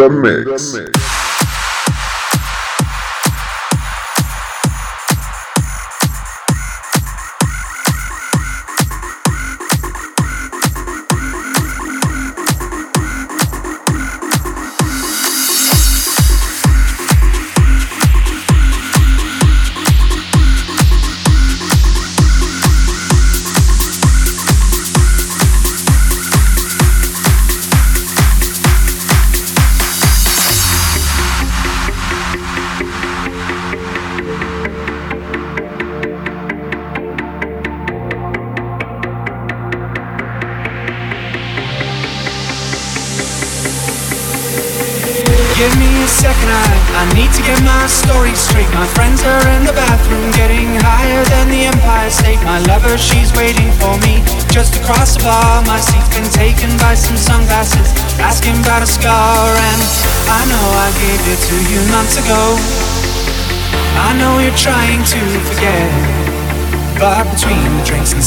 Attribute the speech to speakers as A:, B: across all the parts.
A: the mix.
B: The mix.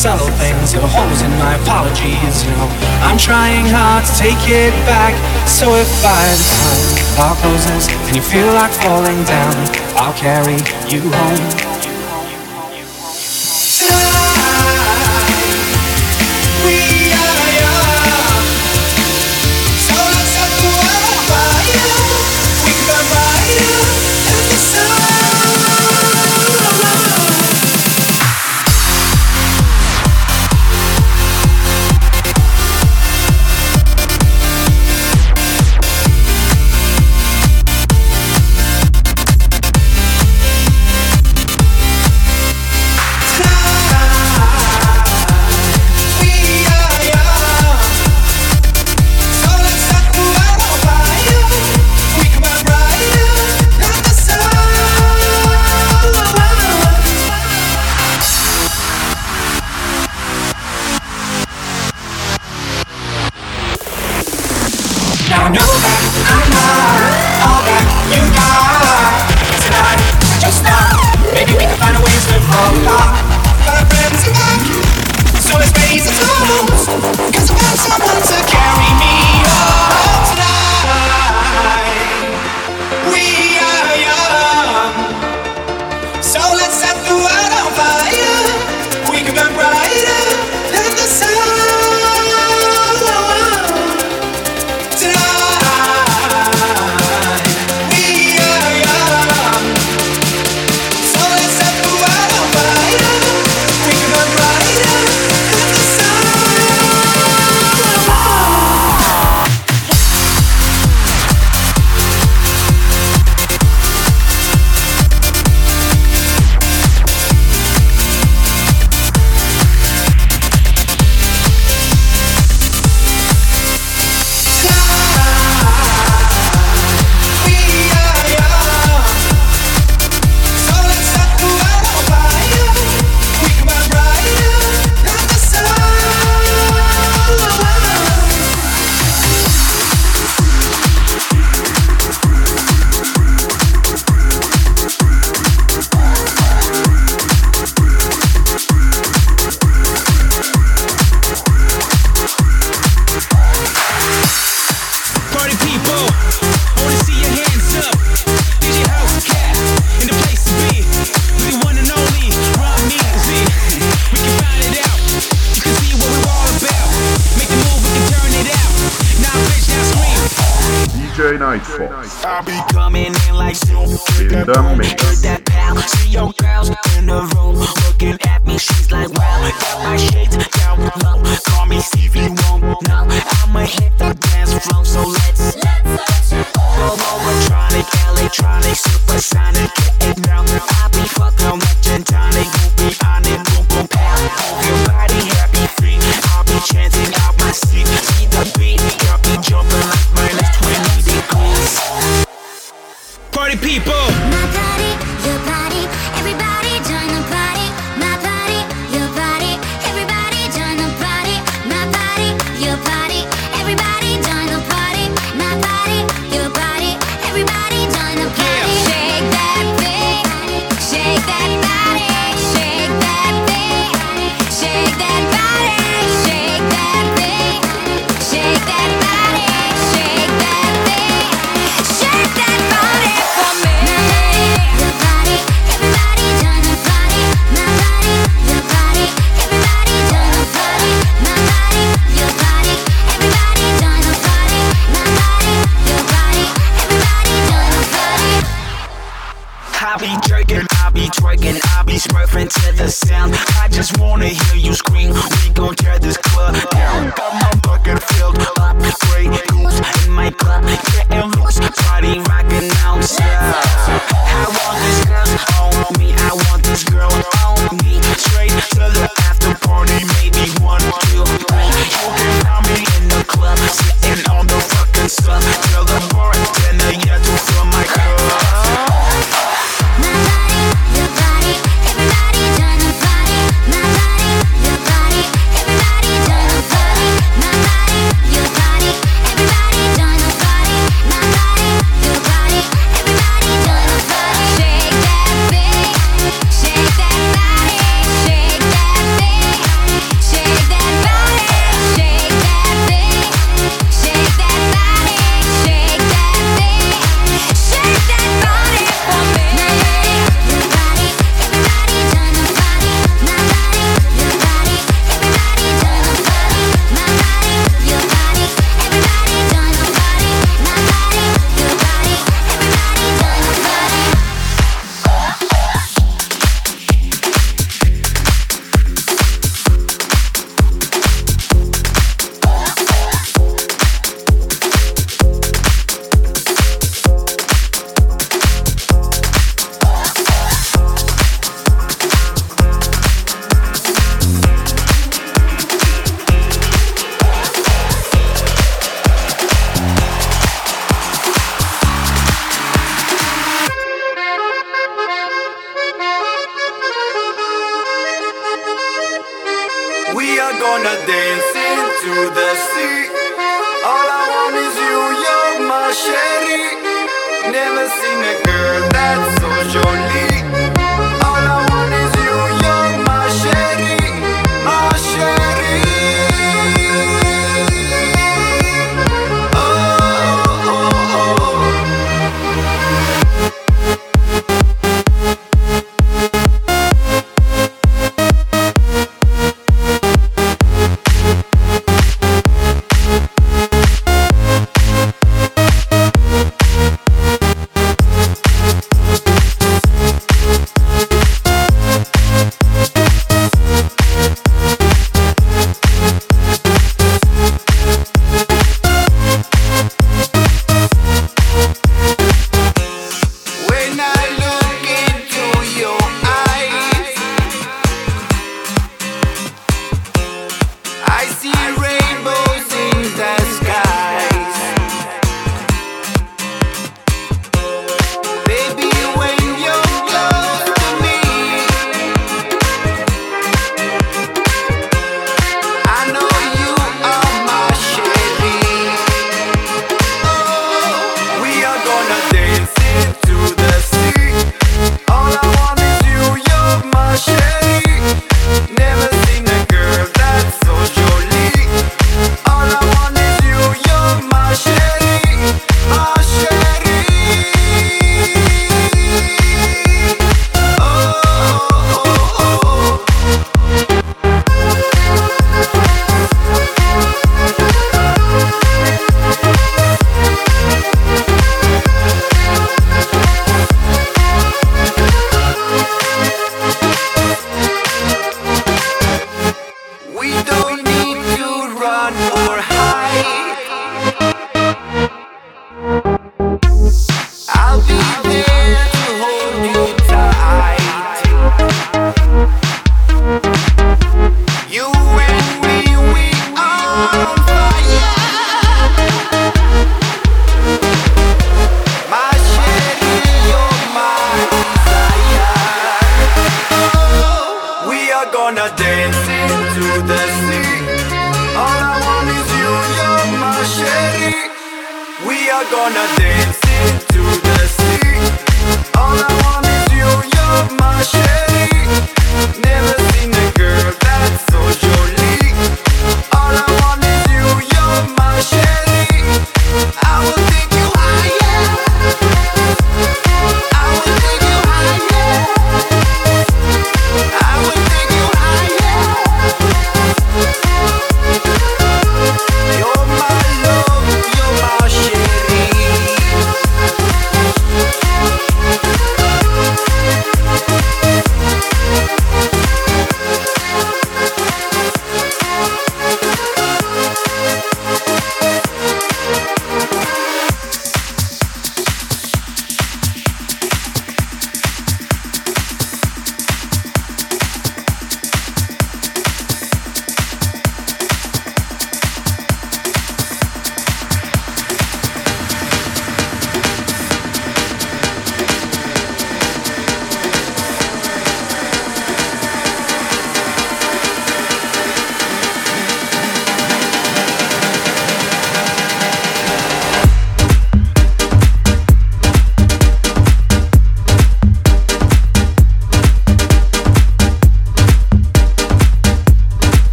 B: subtle things, your holes in my apologies, you know. I'm trying hard to take it back. So if by the time bar closes and you feel like falling down, I'll carry you home.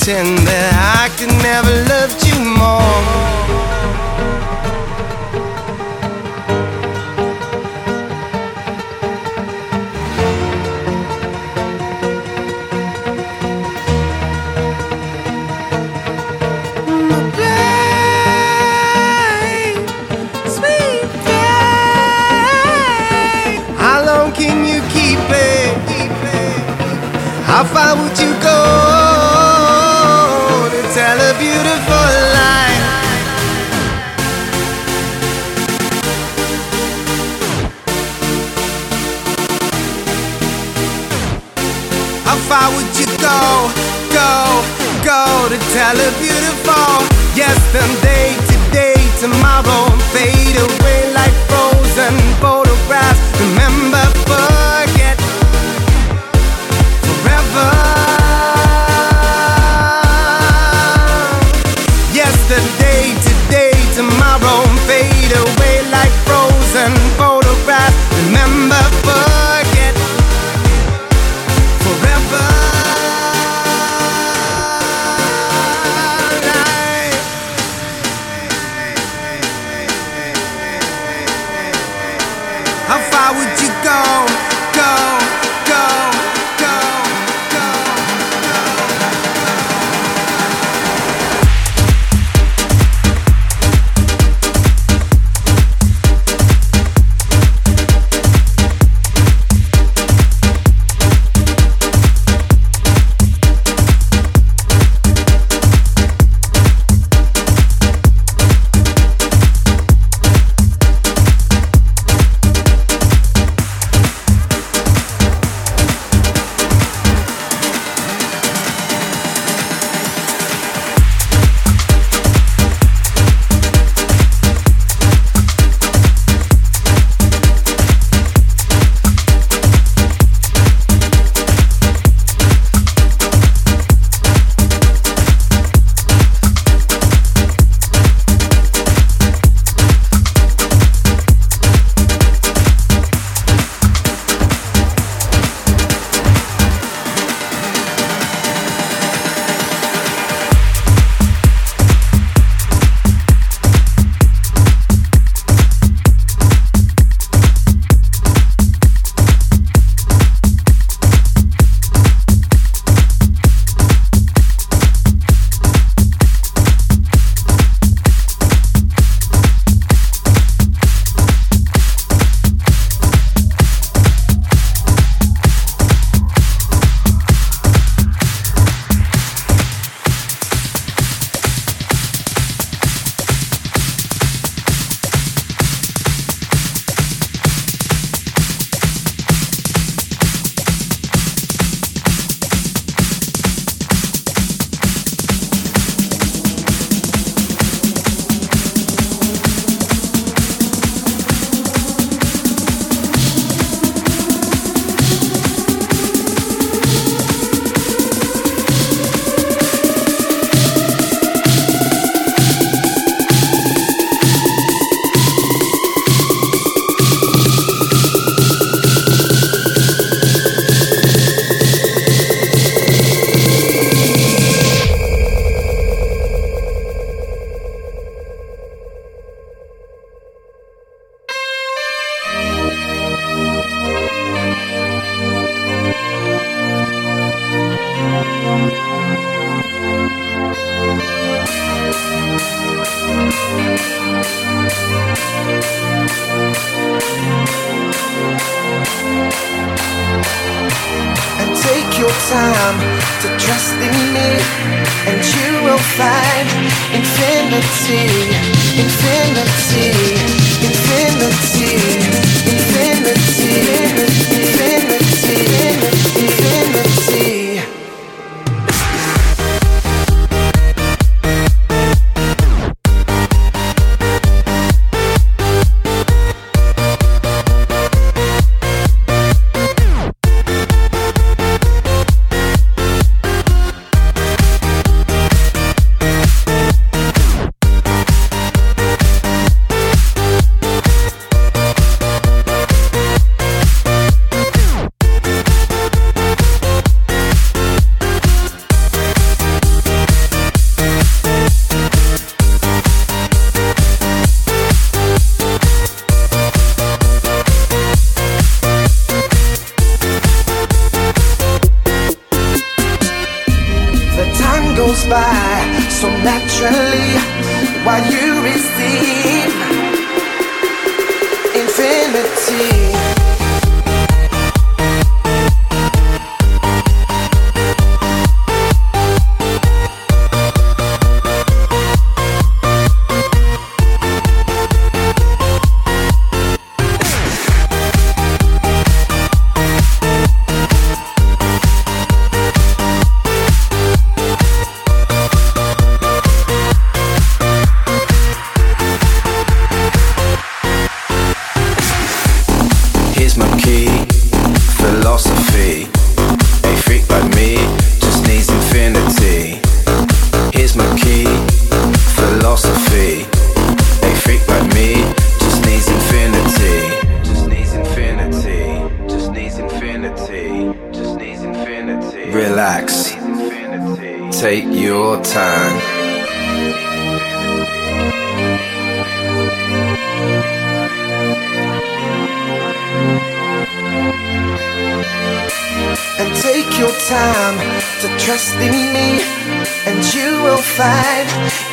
C: Pretend that I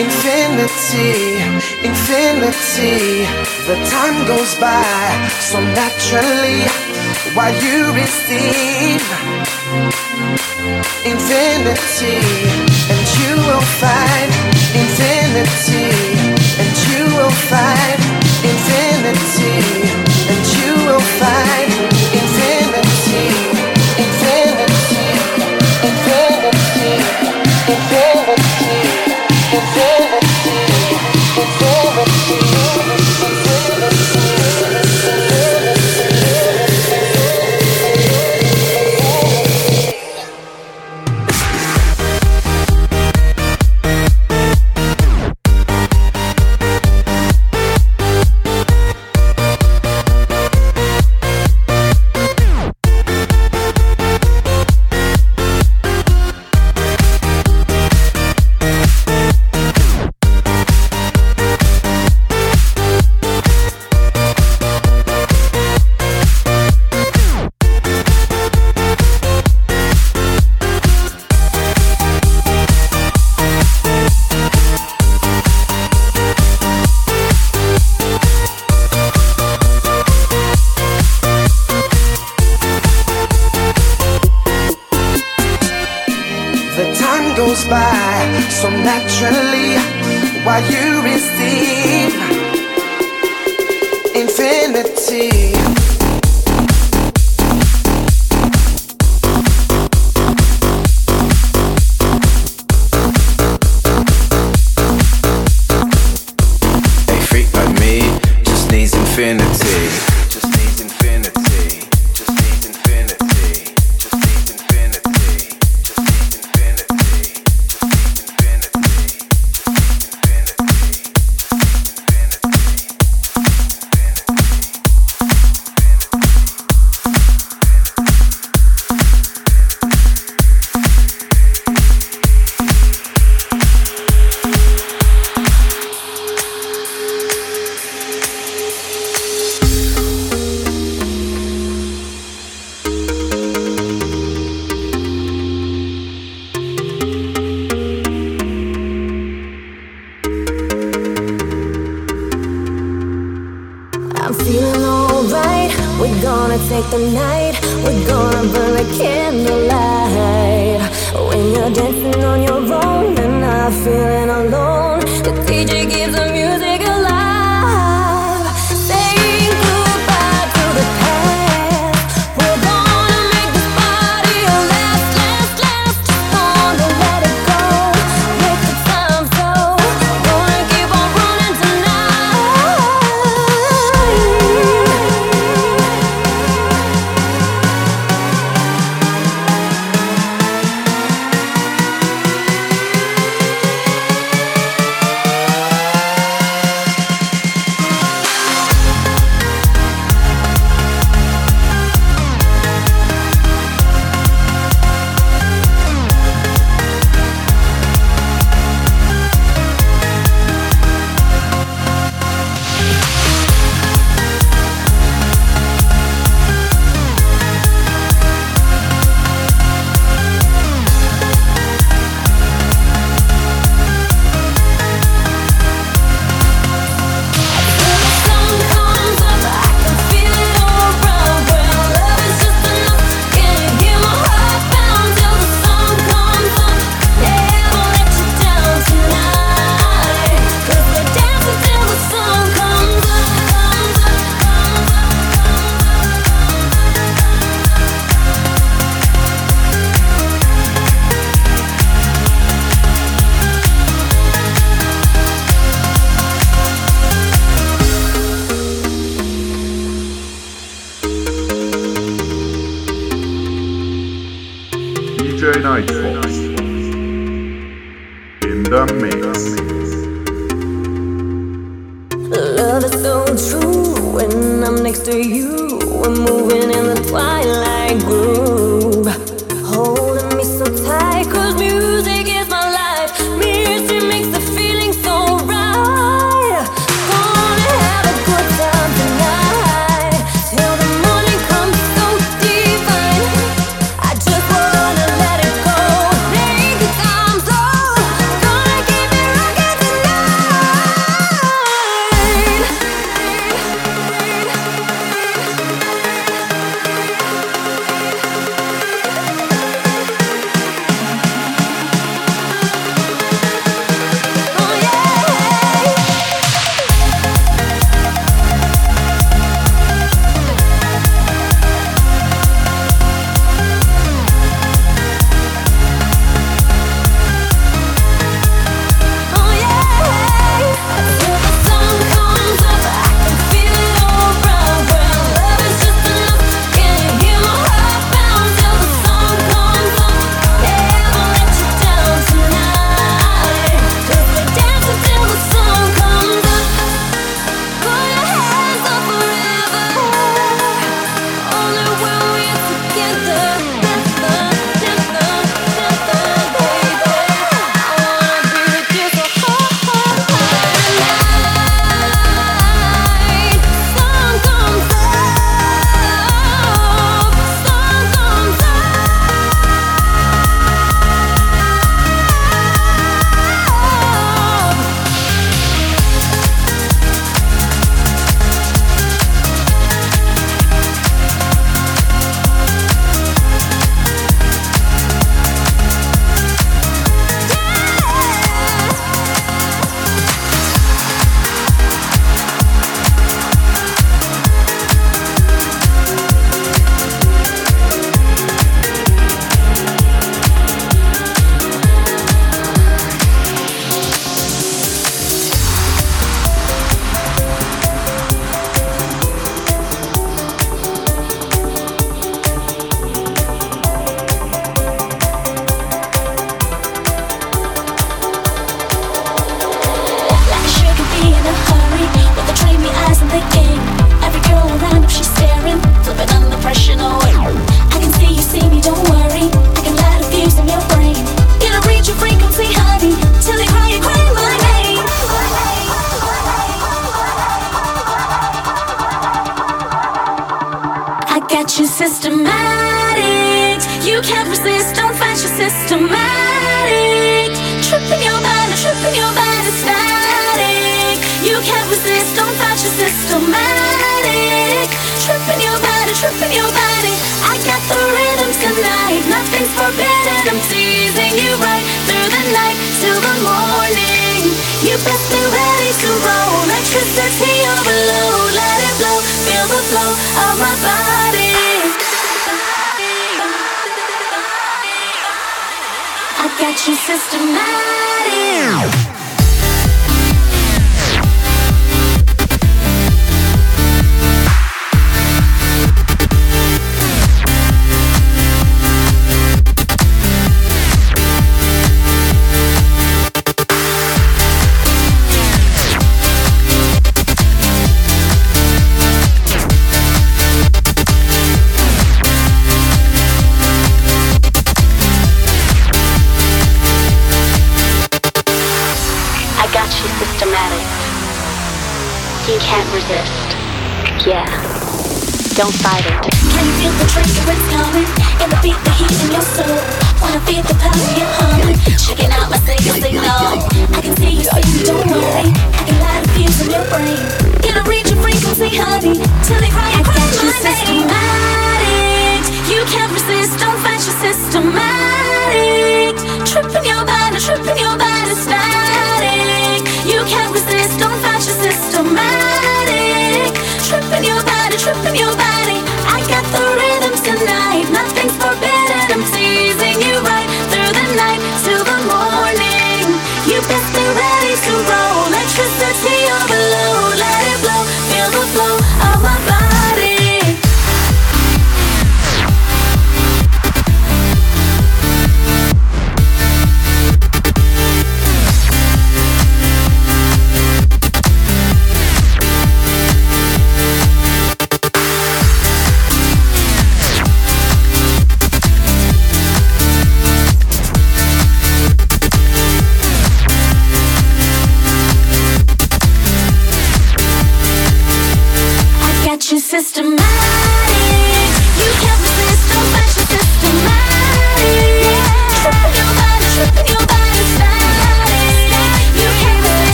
C: infinity, infinity.
D: The time goes by so naturally while you receive infinity, and you will find infinity, and you will find infinity.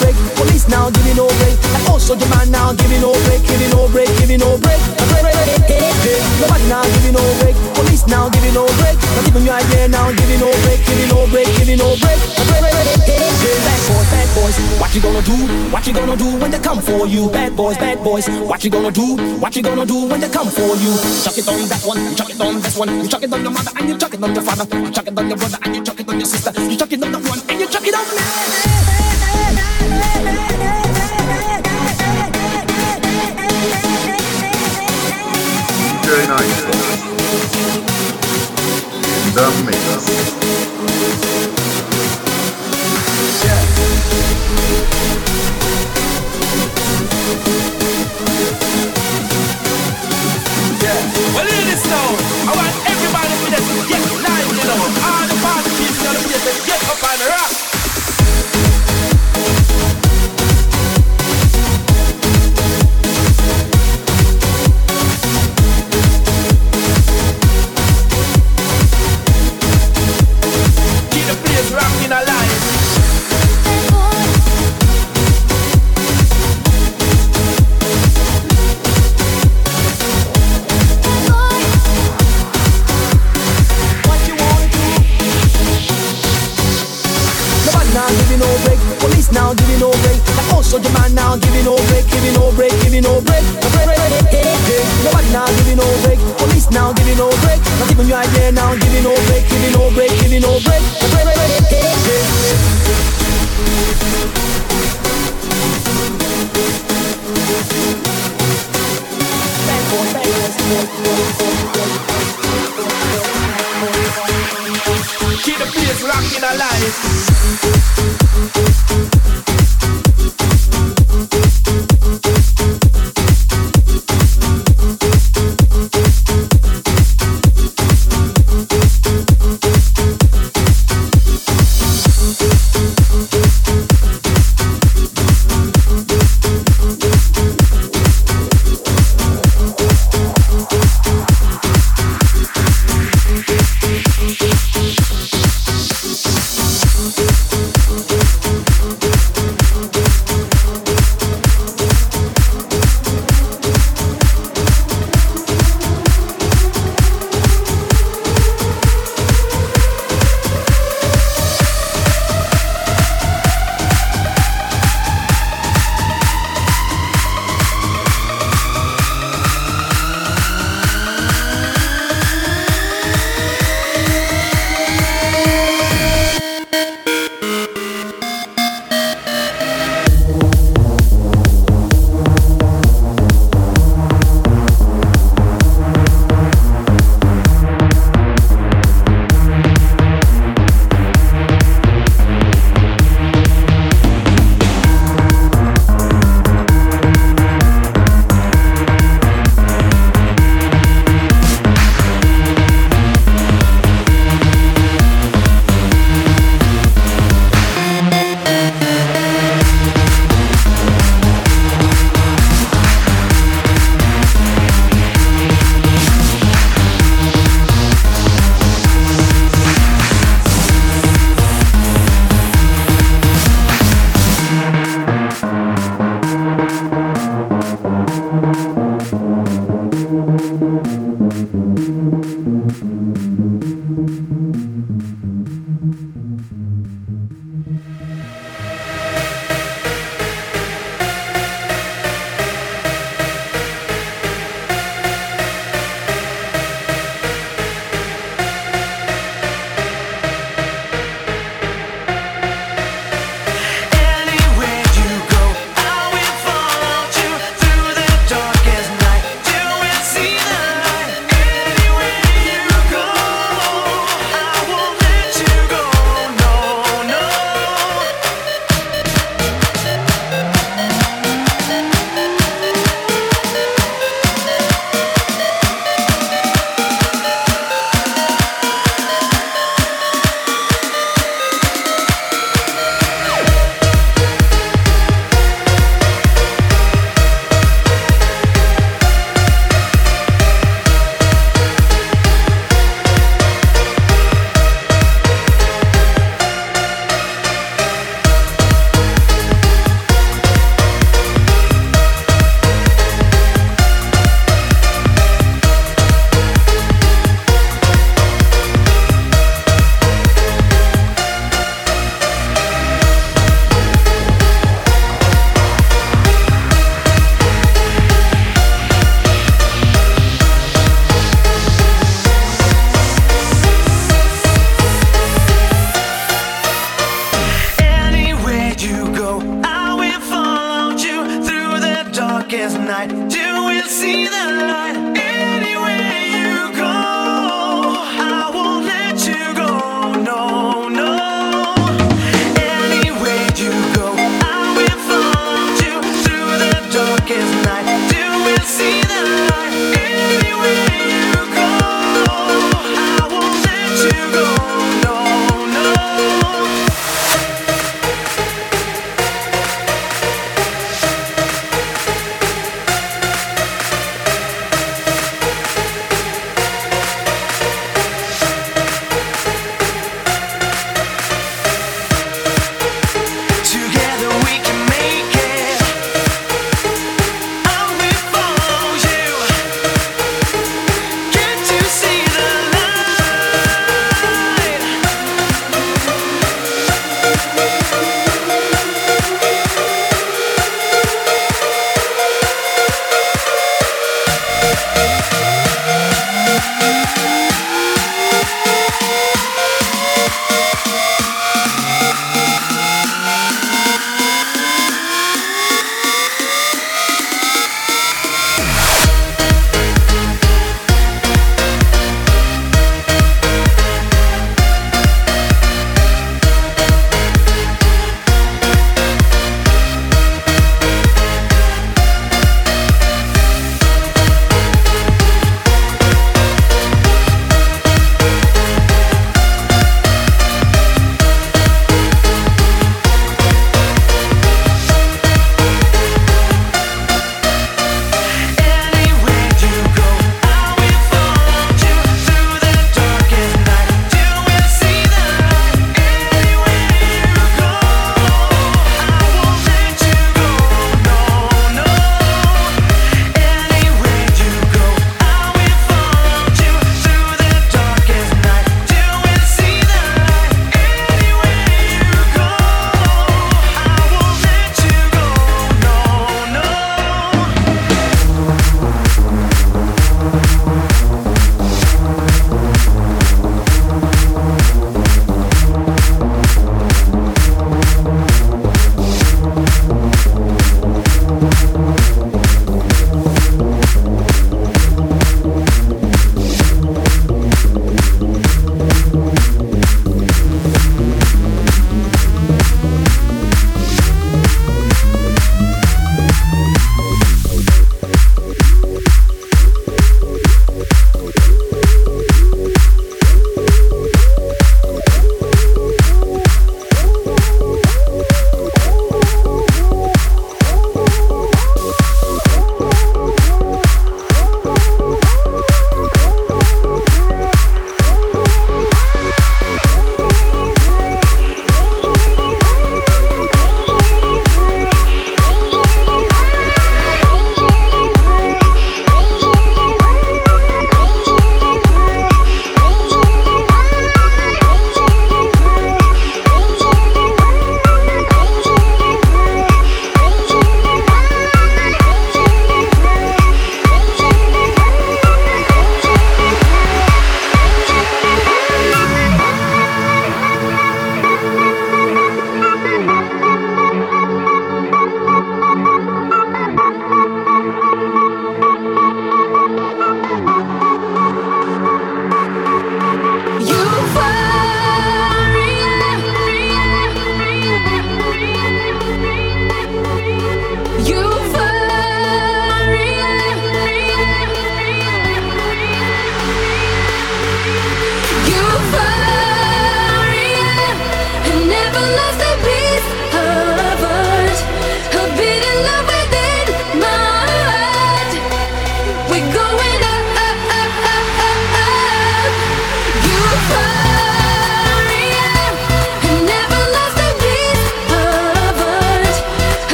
E: break, Police now giving no break. I also demand now give me no break. Giving no break. I'm ready. Nobody now you no break. Now give you no break. Not even you idea now give you no break, give you no break, give you no break.
F: Bad boys, bad boys, what you gonna do? What you gonna do when they come for you? Bad boys, bad boys, what you gonna do? What you gonna do when they come for you? Chuck it on that one, you chuck it on this one, you chuck it on your mother and you chuck it on your father, you chuck it on your brother and you chuck it on your sister, you chuck it on that one and you chuck it on me.
A: In the mix.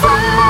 F: fire.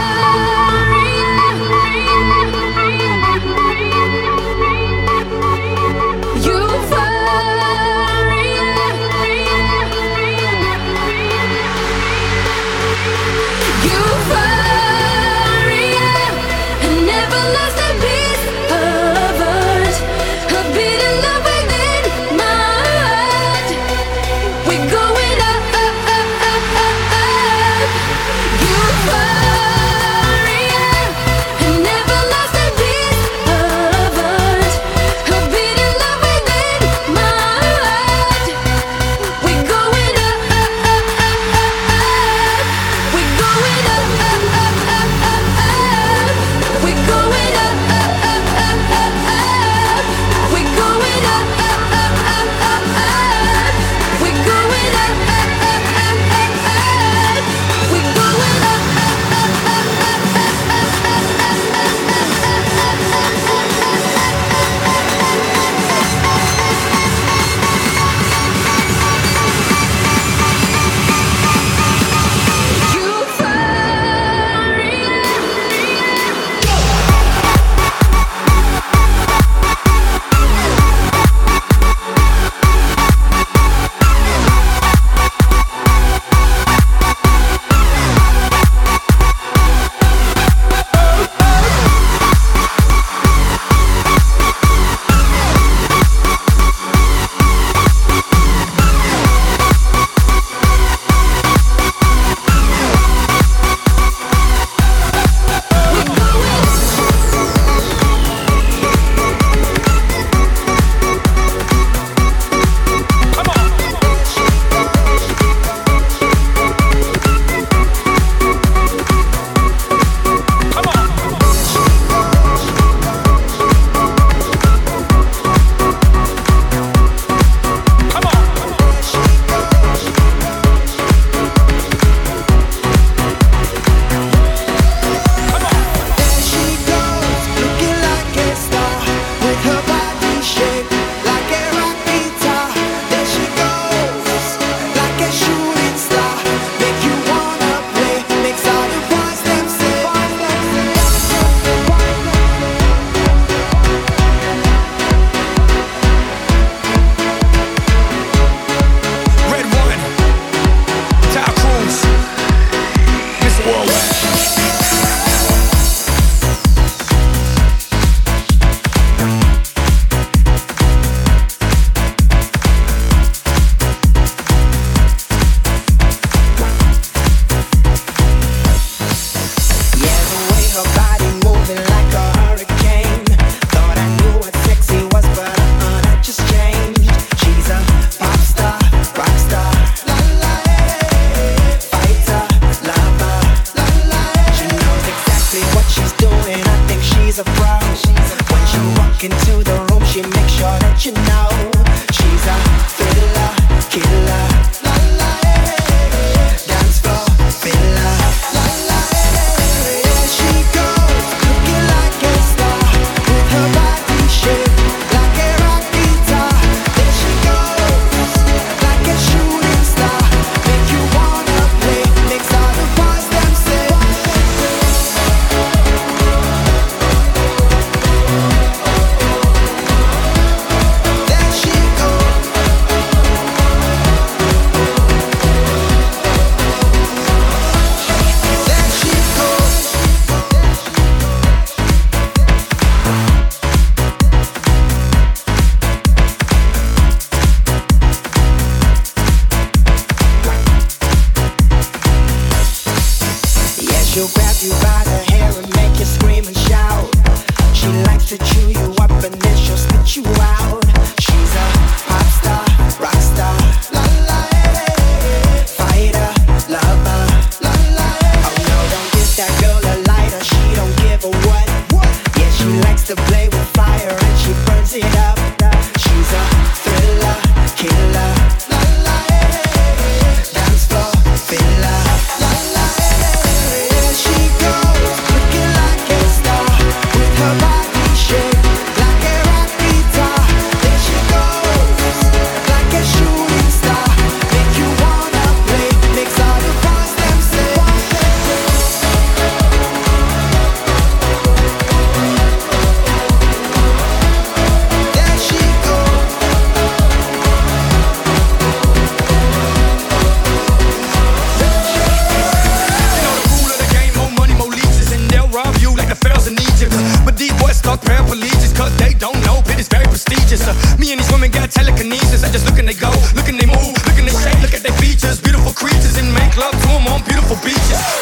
F: prestigious. Uh, me and
G: these
H: women got telekinesis. I just look and they go, look and they move, look and they shake, look at their features. Beautiful creatures and make love to them on beautiful beaches.